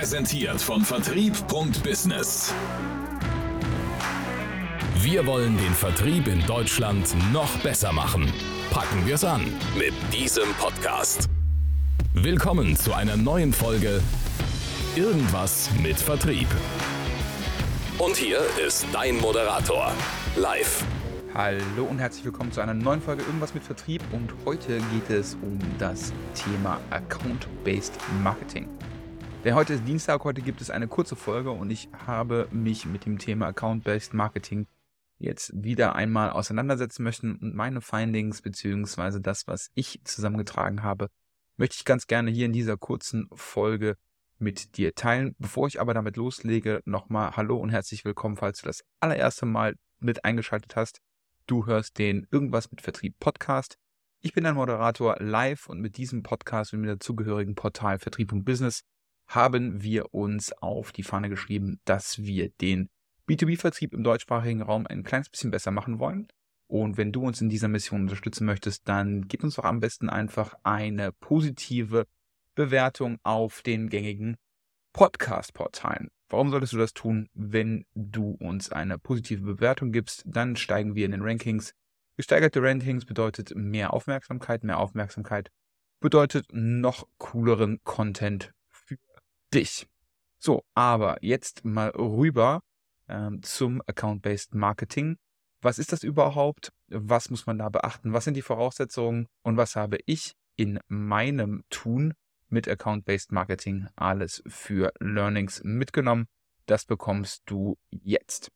Präsentiert von Vertrieb.business. Wir wollen den Vertrieb in Deutschland noch besser machen. Packen wir es an mit diesem Podcast. Willkommen zu einer neuen Folge Irgendwas mit Vertrieb. Und hier ist dein Moderator, live. Hallo und herzlich willkommen zu einer neuen Folge Irgendwas mit Vertrieb und heute geht es um das Thema Account-Based Marketing. Denn heute ist Dienstag, heute gibt es eine kurze Folge und ich habe mich mit dem Thema Account-Based Marketing jetzt wieder einmal auseinandersetzen möchten und meine Findings beziehungsweise das, was ich zusammengetragen habe, möchte ich ganz gerne hier in dieser kurzen Folge mit dir teilen. Bevor ich aber damit loslege, nochmal Hallo und herzlich willkommen, falls du das allererste Mal mit eingeschaltet hast. Du hörst den Irgendwas mit Vertrieb Podcast. Ich bin dein Moderator live und mit diesem Podcast und mit der zugehörigen Portal Vertrieb und Business haben wir uns auf die Fahne geschrieben, dass wir den B2B-Vertrieb im deutschsprachigen Raum ein kleines bisschen besser machen wollen. Und wenn du uns in dieser Mission unterstützen möchtest, dann gib uns doch am besten einfach eine positive Bewertung auf den gängigen Podcast-Portalen. Warum solltest du das tun? Wenn du uns eine positive Bewertung gibst, dann steigen wir in den Rankings. Gesteigerte Rankings bedeutet mehr Aufmerksamkeit. Mehr Aufmerksamkeit bedeutet noch cooleren Content dich. So, aber jetzt mal rüber ähm, zum Account-Based Marketing. Was ist das überhaupt? Was muss man da beachten? Was sind die Voraussetzungen? Und was habe ich in meinem Tun mit Account-Based Marketing alles für Learnings mitgenommen. Das bekommst du jetzt.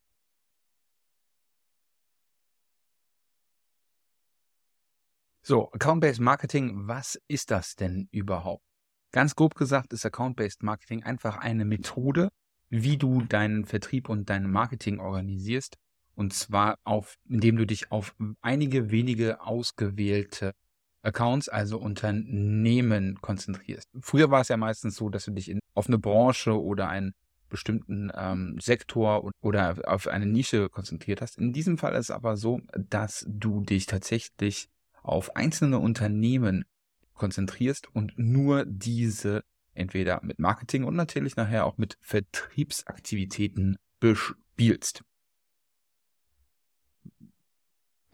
So, Account-Based Marketing, was ist das denn überhaupt? Ganz grob gesagt ist Account-Based Marketing einfach eine Methode, wie du deinen Vertrieb und dein Marketing organisierst. Und zwar auf, indem du dich auf einige wenige ausgewählte Accounts, also Unternehmen konzentrierst. Früher war es ja meistens so, dass du dich in, auf eine Branche oder einen bestimmten ähm, Sektor oder auf eine Nische konzentriert hast. In diesem Fall ist es aber so, dass du dich tatsächlich auf einzelne Unternehmen konzentrierst und nur diese entweder mit Marketing und natürlich nachher auch mit Vertriebsaktivitäten bespielst.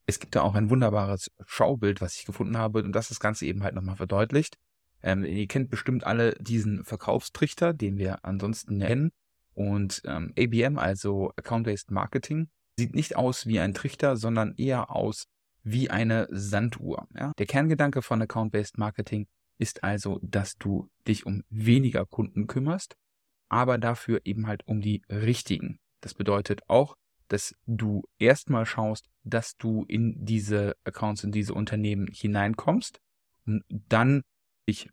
Es gibt da auch ein wunderbares Schaubild, was ich gefunden habe und das das Ganze eben halt nochmal verdeutlicht. Ähm, ihr kennt bestimmt alle diesen Verkaufstrichter, den wir ansonsten nennen. Und ähm, ABM, also Account-Based Marketing, sieht nicht aus wie ein Trichter, sondern eher aus wie eine Sanduhr. Ja? Der Kerngedanke von Account-Based Marketing ist also, dass du dich um weniger Kunden kümmerst, aber dafür eben halt um die richtigen. Das bedeutet auch, dass du erstmal schaust, dass du in diese Accounts, in diese Unternehmen hineinkommst und dann dich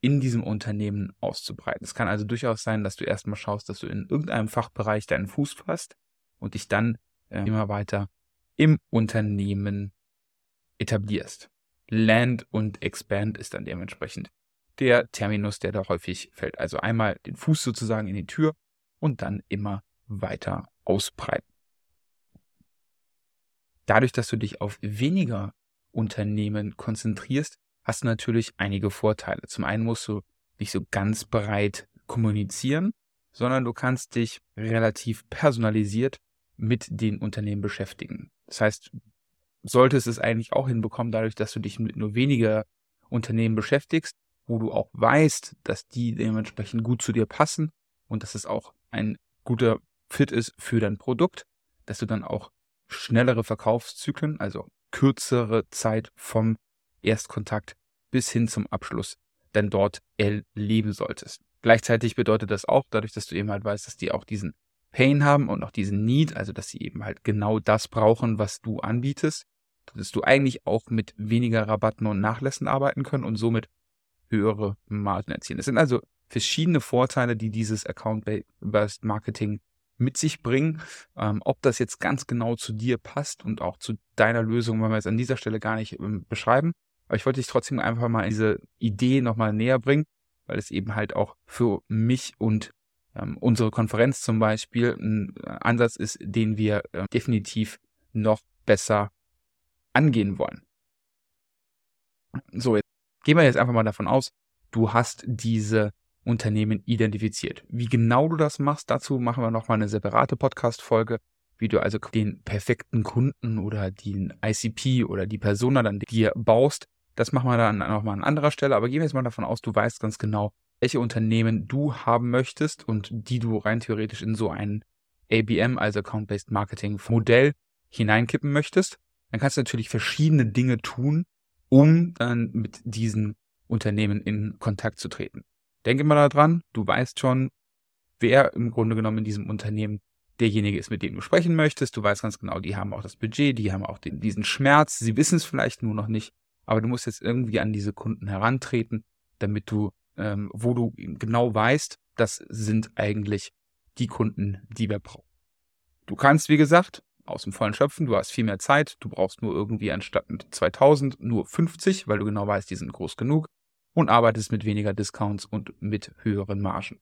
in diesem Unternehmen auszubreiten. Es kann also durchaus sein, dass du erstmal schaust, dass du in irgendeinem Fachbereich deinen Fuß fasst und dich dann äh, immer weiter im Unternehmen etablierst. Land und Expand ist dann dementsprechend der Terminus, der da häufig fällt. Also einmal den Fuß sozusagen in die Tür und dann immer weiter ausbreiten. Dadurch, dass du dich auf weniger Unternehmen konzentrierst, hast du natürlich einige Vorteile. Zum einen musst du nicht so ganz breit kommunizieren, sondern du kannst dich relativ personalisiert mit den Unternehmen beschäftigen. Das heißt, solltest es eigentlich auch hinbekommen, dadurch, dass du dich mit nur weniger Unternehmen beschäftigst, wo du auch weißt, dass die dementsprechend gut zu dir passen und dass es auch ein guter Fit ist für dein Produkt, dass du dann auch schnellere Verkaufszyklen, also kürzere Zeit vom Erstkontakt bis hin zum Abschluss denn dort erleben solltest. Gleichzeitig bedeutet das auch, dadurch, dass du eben halt weißt, dass die auch diesen Pain haben und auch diesen Need, also dass sie eben halt genau das brauchen, was du anbietest, dass du eigentlich auch mit weniger Rabatten und Nachlässen arbeiten können und somit höhere Margen erzielen. Es sind also verschiedene Vorteile, die dieses Account-Based Marketing mit sich bringen. Ähm, ob das jetzt ganz genau zu dir passt und auch zu deiner Lösung, wollen wir jetzt an dieser Stelle gar nicht ähm, beschreiben. Aber ich wollte dich trotzdem einfach mal diese Idee nochmal näher bringen, weil es eben halt auch für mich und ähm, unsere Konferenz zum Beispiel ein äh, Ansatz ist, den wir äh, definitiv noch besser angehen wollen. So, jetzt gehen wir jetzt einfach mal davon aus, du hast diese Unternehmen identifiziert. Wie genau du das machst, dazu machen wir nochmal eine separate Podcast-Folge, wie du also den perfekten Kunden oder den ICP oder die Persona dann dir baust. Das machen wir dann nochmal an anderer Stelle, aber gehen wir jetzt mal davon aus, du weißt ganz genau, welche Unternehmen du haben möchtest und die du rein theoretisch in so ein ABM, also Account-Based Marketing Modell hineinkippen möchtest. Dann kannst du natürlich verschiedene Dinge tun, um dann mit diesen Unternehmen in Kontakt zu treten. Denke mal daran, du weißt schon, wer im Grunde genommen in diesem Unternehmen derjenige ist, mit dem du sprechen möchtest. Du weißt ganz genau, die haben auch das Budget, die haben auch den, diesen Schmerz. Sie wissen es vielleicht nur noch nicht, aber du musst jetzt irgendwie an diese Kunden herantreten, damit du, ähm, wo du genau weißt, das sind eigentlich die Kunden, die wir brauchen. Du kannst, wie gesagt, aus dem Vollen schöpfen, du hast viel mehr Zeit, du brauchst nur irgendwie anstatt 2000 nur 50, weil du genau weißt, die sind groß genug und arbeitest mit weniger Discounts und mit höheren Margen.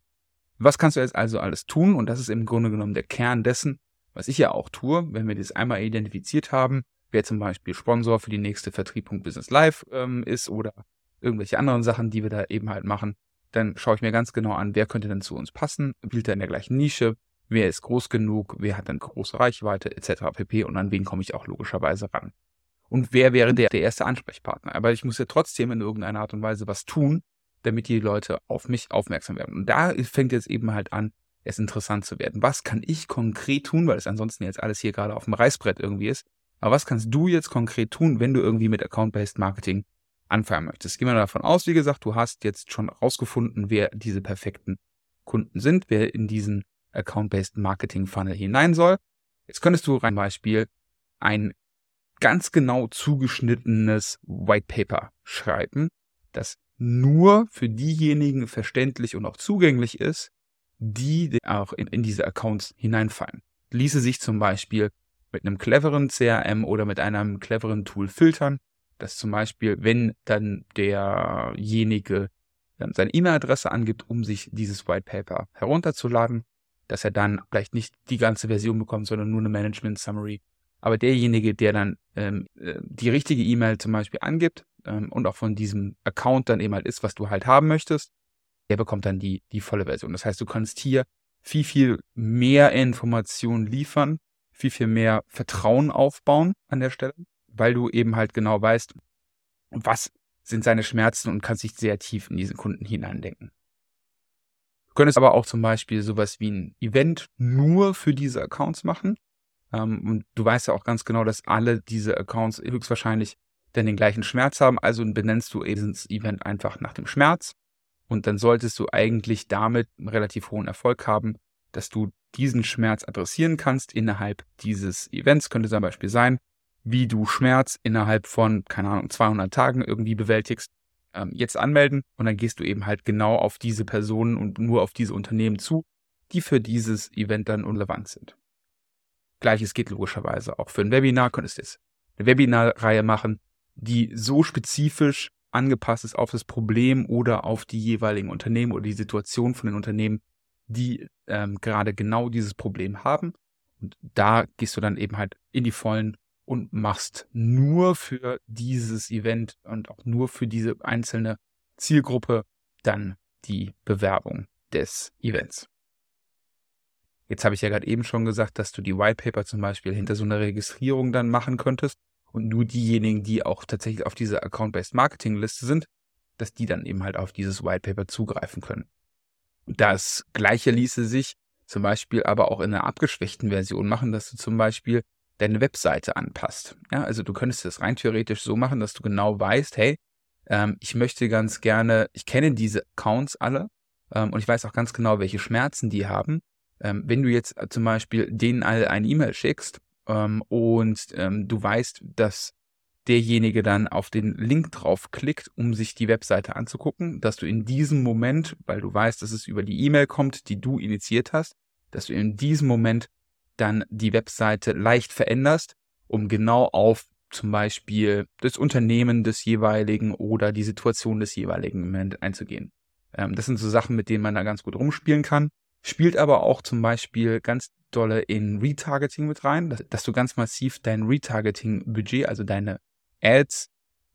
Was kannst du jetzt also alles tun? Und das ist im Grunde genommen der Kern dessen, was ich ja auch tue, wenn wir das einmal identifiziert haben, wer zum Beispiel Sponsor für die nächste Vertrieb.business Live ähm, ist oder irgendwelche anderen Sachen, die wir da eben halt machen, dann schaue ich mir ganz genau an, wer könnte denn zu uns passen, spielt er in der gleichen Nische, wer ist groß genug, wer hat dann große Reichweite etc. pp. Und an wen komme ich auch logischerweise ran und wer wäre der, der erste Ansprechpartner. Aber ich muss ja trotzdem in irgendeiner Art und Weise was tun, damit die Leute auf mich aufmerksam werden. Und da fängt jetzt eben halt an, es interessant zu werden. Was kann ich konkret tun, weil es ansonsten jetzt alles hier gerade auf dem Reißbrett irgendwie ist. Aber was kannst du jetzt konkret tun, wenn du irgendwie mit Account-Based Marketing anfangen möchtest? Gehen wir davon aus, wie gesagt, du hast jetzt schon rausgefunden, wer diese perfekten Kunden sind, wer in diesen Account-Based Marketing Funnel hinein soll. Jetzt könntest du ein Beispiel ein ganz genau zugeschnittenes White Paper schreiben, das nur für diejenigen verständlich und auch zugänglich ist, die auch in, in diese Accounts hineinfallen. Ließe sich zum Beispiel mit einem cleveren CRM oder mit einem cleveren Tool filtern, dass zum Beispiel, wenn dann derjenige seine E-Mail-Adresse angibt, um sich dieses White Paper herunterzuladen, dass er dann vielleicht nicht die ganze Version bekommt, sondern nur eine Management Summary aber derjenige, der dann ähm, äh, die richtige E-Mail zum Beispiel angibt ähm, und auch von diesem Account dann eben halt ist, was du halt haben möchtest, der bekommt dann die, die volle Version. Das heißt, du kannst hier viel, viel mehr Informationen liefern, viel, viel mehr Vertrauen aufbauen an der Stelle, weil du eben halt genau weißt, was sind seine Schmerzen und kannst dich sehr tief in diesen Kunden hineindenken. Du könntest aber auch zum Beispiel sowas wie ein Event nur für diese Accounts machen ähm, und du weißt ja auch ganz genau, dass alle diese Accounts höchstwahrscheinlich dann den gleichen Schmerz haben. Also benennst du eben das Event einfach nach dem Schmerz. Und dann solltest du eigentlich damit einen relativ hohen Erfolg haben, dass du diesen Schmerz adressieren kannst innerhalb dieses Events. Könnte zum Beispiel sein, wie du Schmerz innerhalb von, keine Ahnung, 200 Tagen irgendwie bewältigst. Ähm, jetzt anmelden und dann gehst du eben halt genau auf diese Personen und nur auf diese Unternehmen zu, die für dieses Event dann relevant sind. Gleiches geht logischerweise auch für ein Webinar. Könntest du jetzt eine Webinarreihe machen, die so spezifisch angepasst ist auf das Problem oder auf die jeweiligen Unternehmen oder die Situation von den Unternehmen, die ähm, gerade genau dieses Problem haben. Und da gehst du dann eben halt in die Vollen und machst nur für dieses Event und auch nur für diese einzelne Zielgruppe dann die Bewerbung des Events. Jetzt habe ich ja gerade eben schon gesagt, dass du die White Paper zum Beispiel hinter so einer Registrierung dann machen könntest und nur diejenigen, die auch tatsächlich auf dieser Account-Based Marketing Liste sind, dass die dann eben halt auf dieses White Paper zugreifen können. Das gleiche ließe sich zum Beispiel aber auch in einer abgeschwächten Version machen, dass du zum Beispiel deine Webseite anpasst. Ja, also du könntest es rein theoretisch so machen, dass du genau weißt, hey, ähm, ich möchte ganz gerne, ich kenne diese Accounts alle ähm, und ich weiß auch ganz genau, welche Schmerzen die haben ähm, wenn du jetzt äh, zum Beispiel denen alle eine E-Mail schickst ähm, und ähm, du weißt, dass derjenige dann auf den Link draufklickt, um sich die Webseite anzugucken, dass du in diesem Moment, weil du weißt, dass es über die E-Mail kommt, die du initiiert hast, dass du in diesem Moment dann die Webseite leicht veränderst, um genau auf zum Beispiel das Unternehmen des jeweiligen oder die Situation des jeweiligen einzugehen. Ähm, das sind so Sachen, mit denen man da ganz gut rumspielen kann spielt aber auch zum Beispiel ganz dolle in Retargeting mit rein, dass, dass du ganz massiv dein Retargeting-Budget, also deine Ads,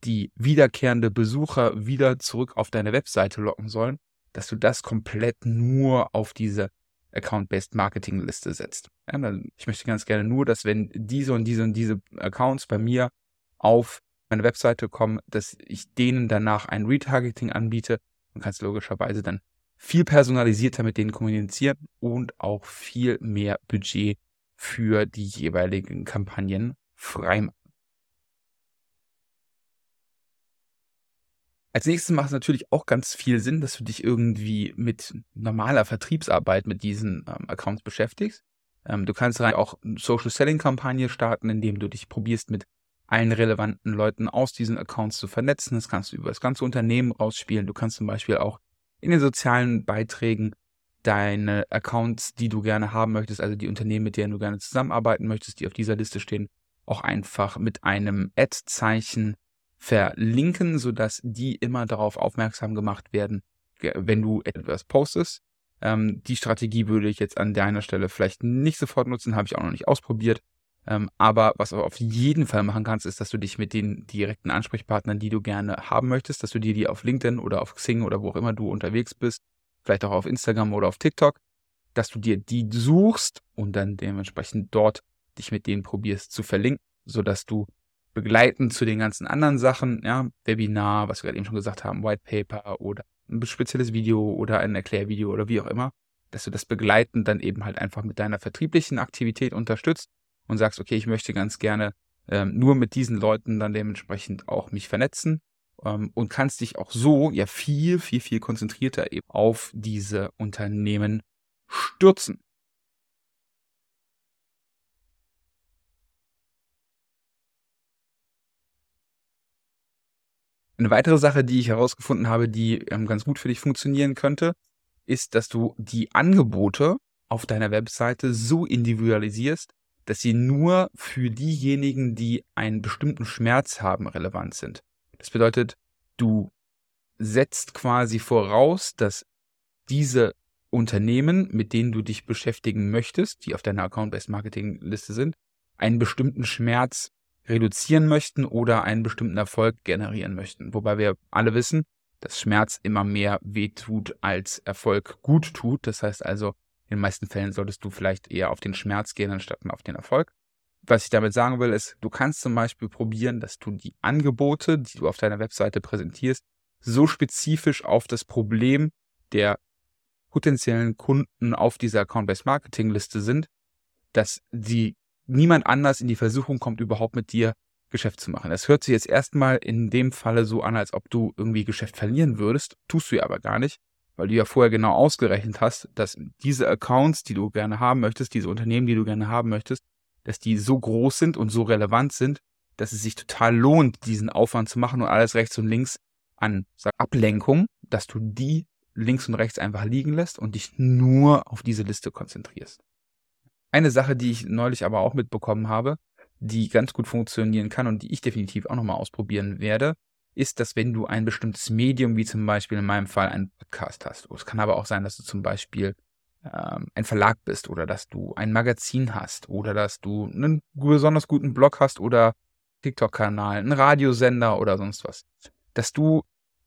die wiederkehrende Besucher wieder zurück auf deine Webseite locken sollen, dass du das komplett nur auf diese Account-Based Marketing-Liste setzt. Ja, ich möchte ganz gerne nur, dass wenn diese und diese und diese Accounts bei mir auf meine Webseite kommen, dass ich denen danach ein Retargeting anbiete und kannst logischerweise dann viel personalisierter mit denen kommunizieren und auch viel mehr Budget für die jeweiligen Kampagnen freimachen. Als nächstes macht es natürlich auch ganz viel Sinn, dass du dich irgendwie mit normaler Vertriebsarbeit mit diesen ähm, Accounts beschäftigst. Ähm, du kannst auch eine Social Selling Kampagne starten, indem du dich probierst mit allen relevanten Leuten aus diesen Accounts zu vernetzen. Das kannst du über das ganze Unternehmen rausspielen. Du kannst zum Beispiel auch in den sozialen Beiträgen deine Accounts, die du gerne haben möchtest, also die Unternehmen, mit denen du gerne zusammenarbeiten möchtest, die auf dieser Liste stehen, auch einfach mit einem Ad-Zeichen verlinken, sodass die immer darauf aufmerksam gemacht werden, wenn du etwas postest. Ähm, die Strategie würde ich jetzt an deiner Stelle vielleicht nicht sofort nutzen, habe ich auch noch nicht ausprobiert. Ähm, aber was du auf jeden Fall machen kannst, ist, dass du dich mit den direkten Ansprechpartnern, die du gerne haben möchtest, dass du dir die auf LinkedIn oder auf Xing oder wo auch immer du unterwegs bist, vielleicht auch auf Instagram oder auf TikTok, dass du dir die suchst und dann dementsprechend dort dich mit denen probierst zu verlinken, sodass du begleitend zu den ganzen anderen Sachen, ja, Webinar, was wir gerade eben schon gesagt haben, White Paper oder ein spezielles Video oder ein Erklärvideo oder wie auch immer, dass du das begleitend dann eben halt einfach mit deiner vertrieblichen Aktivität unterstützt und sagst, okay, ich möchte ganz gerne ähm, nur mit diesen Leuten dann dementsprechend auch mich vernetzen ähm, und kannst dich auch so ja viel, viel, viel konzentrierter eben auf diese Unternehmen stürzen. Eine weitere Sache, die ich herausgefunden habe, die ähm, ganz gut für dich funktionieren könnte, ist, dass du die Angebote auf deiner Webseite so individualisierst, dass sie nur für diejenigen, die einen bestimmten Schmerz haben, relevant sind. Das bedeutet, du setzt quasi voraus, dass diese Unternehmen, mit denen du dich beschäftigen möchtest, die auf deiner Account-Based Marketing-Liste sind, einen bestimmten Schmerz reduzieren möchten oder einen bestimmten Erfolg generieren möchten. Wobei wir alle wissen, dass Schmerz immer mehr wehtut als Erfolg gut tut. Das heißt also, in den meisten Fällen solltest du vielleicht eher auf den Schmerz gehen, anstatt auf den Erfolg. Was ich damit sagen will, ist, du kannst zum Beispiel probieren, dass du die Angebote, die du auf deiner Webseite präsentierst, so spezifisch auf das Problem der potenziellen Kunden auf dieser Account-Based Marketing Liste sind, dass sie niemand anders in die Versuchung kommt, überhaupt mit dir Geschäft zu machen. Es hört sich jetzt erstmal in dem Falle so an, als ob du irgendwie Geschäft verlieren würdest, tust du ja aber gar nicht, weil du ja vorher genau ausgerechnet hast, dass diese Accounts, die du gerne haben möchtest, diese Unternehmen, die du gerne haben möchtest, dass die so groß sind und so relevant sind, dass es sich total lohnt, diesen Aufwand zu machen und alles rechts und links an Ablenkung, dass du die links und rechts einfach liegen lässt und dich nur auf diese Liste konzentrierst. Eine Sache, die ich neulich aber auch mitbekommen habe, die ganz gut funktionieren kann und die ich definitiv auch nochmal ausprobieren werde, ist, dass wenn du ein bestimmtes Medium, wie zum Beispiel in meinem Fall einen Podcast hast, es kann aber auch sein, dass du zum Beispiel ähm, ein Verlag bist oder dass du ein Magazin hast oder dass du einen besonders guten Blog hast oder TikTok-Kanal, einen Radiosender oder sonst was, dass du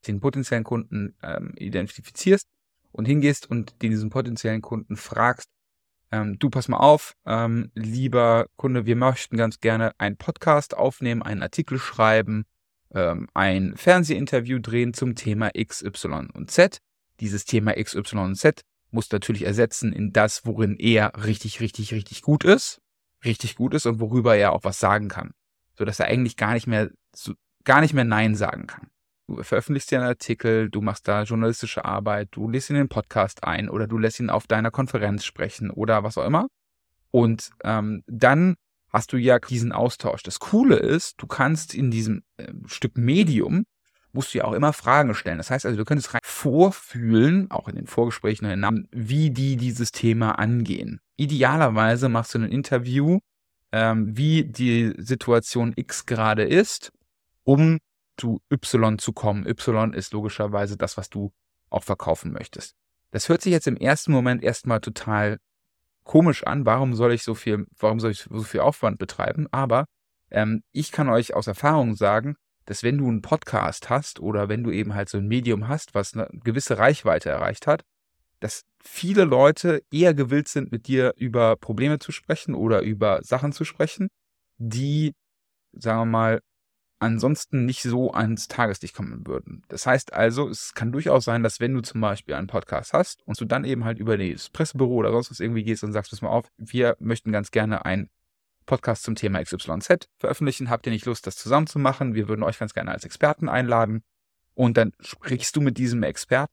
den potenziellen Kunden ähm, identifizierst und hingehst und diesen potenziellen Kunden fragst, ähm, du pass mal auf, ähm, lieber Kunde, wir möchten ganz gerne einen Podcast aufnehmen, einen Artikel schreiben, ähm, ein Fernsehinterview drehen zum Thema X, Y und Z. Dieses Thema X, Y und Z muss natürlich ersetzen in das, worin er richtig, richtig, richtig gut ist, richtig gut ist und worüber er auch was sagen kann, so dass er eigentlich gar nicht mehr, so, gar nicht mehr Nein sagen kann. Du veröffentlichst dir einen Artikel, du machst da journalistische Arbeit, du lässt ihn in den Podcast ein oder du lässt ihn auf deiner Konferenz sprechen oder was auch immer. Und ähm, dann hast du ja diesen Austausch. Das Coole ist, du kannst in diesem äh, Stück Medium, musst du ja auch immer Fragen stellen. Das heißt also, du könntest rein vorfühlen, auch in den Vorgesprächen und den Namen, wie die dieses Thema angehen. Idealerweise machst du ein Interview, ähm, wie die Situation X gerade ist, um zu Y zu kommen. Y ist logischerweise das, was du auch verkaufen möchtest. Das hört sich jetzt im ersten Moment erstmal total komisch an. Warum soll ich so viel, warum soll ich so viel Aufwand betreiben? Aber ähm, ich kann euch aus Erfahrung sagen, dass wenn du einen Podcast hast oder wenn du eben halt so ein Medium hast, was eine gewisse Reichweite erreicht hat, dass viele Leute eher gewillt sind, mit dir über Probleme zu sprechen oder über Sachen zu sprechen, die, sagen wir mal, ansonsten nicht so ans Tageslicht kommen würden. Das heißt also, es kann durchaus sein, dass wenn du zum Beispiel einen Podcast hast und du dann eben halt über das Pressebüro oder sonst was irgendwie gehst und sagst, pass mal auf, wir möchten ganz gerne einen Podcast zum Thema XYZ veröffentlichen. Habt ihr nicht Lust, das zusammen zu machen? Wir würden euch ganz gerne als Experten einladen. Und dann sprichst du mit diesem Experten.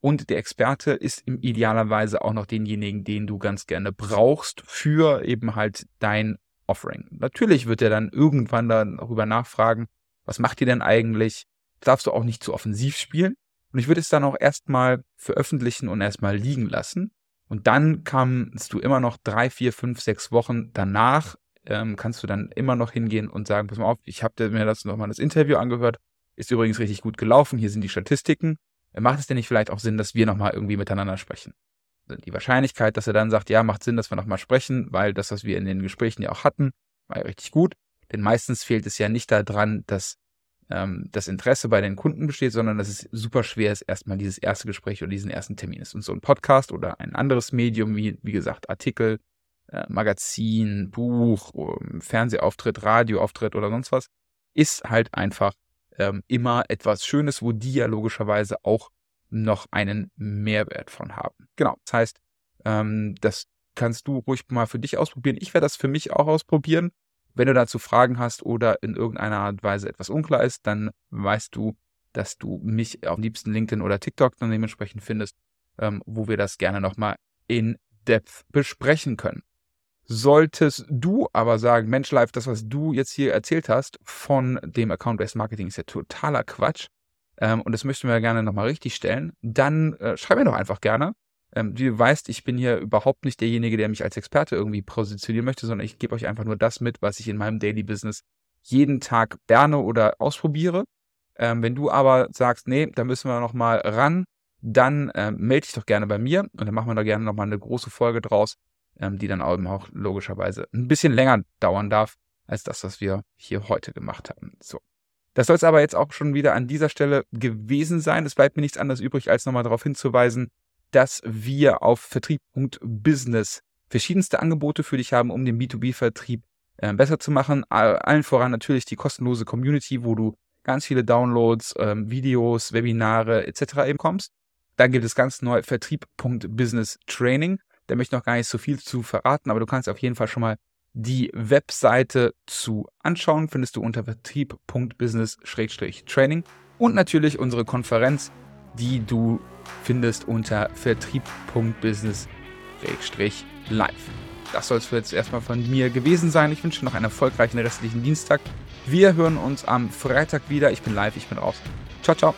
Und der Experte ist im idealerweise auch noch denjenigen, den du ganz gerne brauchst für eben halt dein Offering. Natürlich wird er dann irgendwann darüber nachfragen, was macht ihr denn eigentlich? darfst du auch nicht zu offensiv spielen. Und ich würde es dann auch erstmal veröffentlichen und erstmal liegen lassen. Und dann kannst du immer noch drei, vier, fünf, sechs Wochen danach, ähm, kannst du dann immer noch hingehen und sagen, pass mal auf, ich habe mir das nochmal das Interview angehört, ist übrigens richtig gut gelaufen, hier sind die Statistiken. Macht es denn nicht vielleicht auch Sinn, dass wir nochmal irgendwie miteinander sprechen? Die Wahrscheinlichkeit, dass er dann sagt, ja, macht Sinn, dass wir nochmal sprechen, weil das, was wir in den Gesprächen ja auch hatten, war ja richtig gut. Denn meistens fehlt es ja nicht daran, dass ähm, das Interesse bei den Kunden besteht, sondern dass es super schwer ist, erstmal dieses erste Gespräch oder diesen ersten Termin ist. Und so ein Podcast oder ein anderes Medium, wie, wie gesagt, Artikel, äh, Magazin, Buch, um, Fernsehauftritt, Radioauftritt oder sonst was, ist halt einfach ähm, immer etwas Schönes, wo die ja logischerweise auch noch einen Mehrwert von haben. Genau. Das heißt, ähm, das kannst du ruhig mal für dich ausprobieren. Ich werde das für mich auch ausprobieren. Wenn du dazu Fragen hast oder in irgendeiner Art und Weise etwas unklar ist, dann weißt du, dass du mich am liebsten LinkedIn oder TikTok dann dementsprechend findest, ähm, wo wir das gerne nochmal in Depth besprechen können. Solltest du aber sagen, Mensch, live, das, was du jetzt hier erzählt hast von dem Account-Based Marketing ist ja totaler Quatsch ähm, und das möchten wir gerne nochmal richtig stellen, dann äh, schreib mir doch einfach gerne ähm, du weißt, ich bin hier überhaupt nicht derjenige, der mich als Experte irgendwie positionieren möchte, sondern ich gebe euch einfach nur das mit, was ich in meinem Daily Business jeden Tag lerne oder ausprobiere. Ähm, wenn du aber sagst, nee, da müssen wir nochmal ran, dann ähm, melde dich doch gerne bei mir und dann machen wir da gerne nochmal eine große Folge draus, ähm, die dann auch logischerweise ein bisschen länger dauern darf, als das, was wir hier heute gemacht haben. So. Das soll es aber jetzt auch schon wieder an dieser Stelle gewesen sein. Es bleibt mir nichts anderes übrig, als nochmal darauf hinzuweisen, dass wir auf Vertrieb.business verschiedenste Angebote für dich haben, um den B2B-Vertrieb äh, besser zu machen. Allen voran natürlich die kostenlose Community, wo du ganz viele Downloads, ähm, Videos, Webinare etc. eben kommst. Dann gibt es ganz neu Vertrieb.business Training. Da möchte ich noch gar nicht so viel zu verraten, aber du kannst auf jeden Fall schon mal die Webseite zu anschauen. Findest du unter vertrieb.business-training. Und natürlich unsere Konferenz, die du findest unter vertrieb.business-live. Das soll es jetzt erstmal von mir gewesen sein. Ich wünsche noch einen erfolgreichen restlichen Dienstag. Wir hören uns am Freitag wieder. Ich bin live, ich bin raus. Ciao, ciao.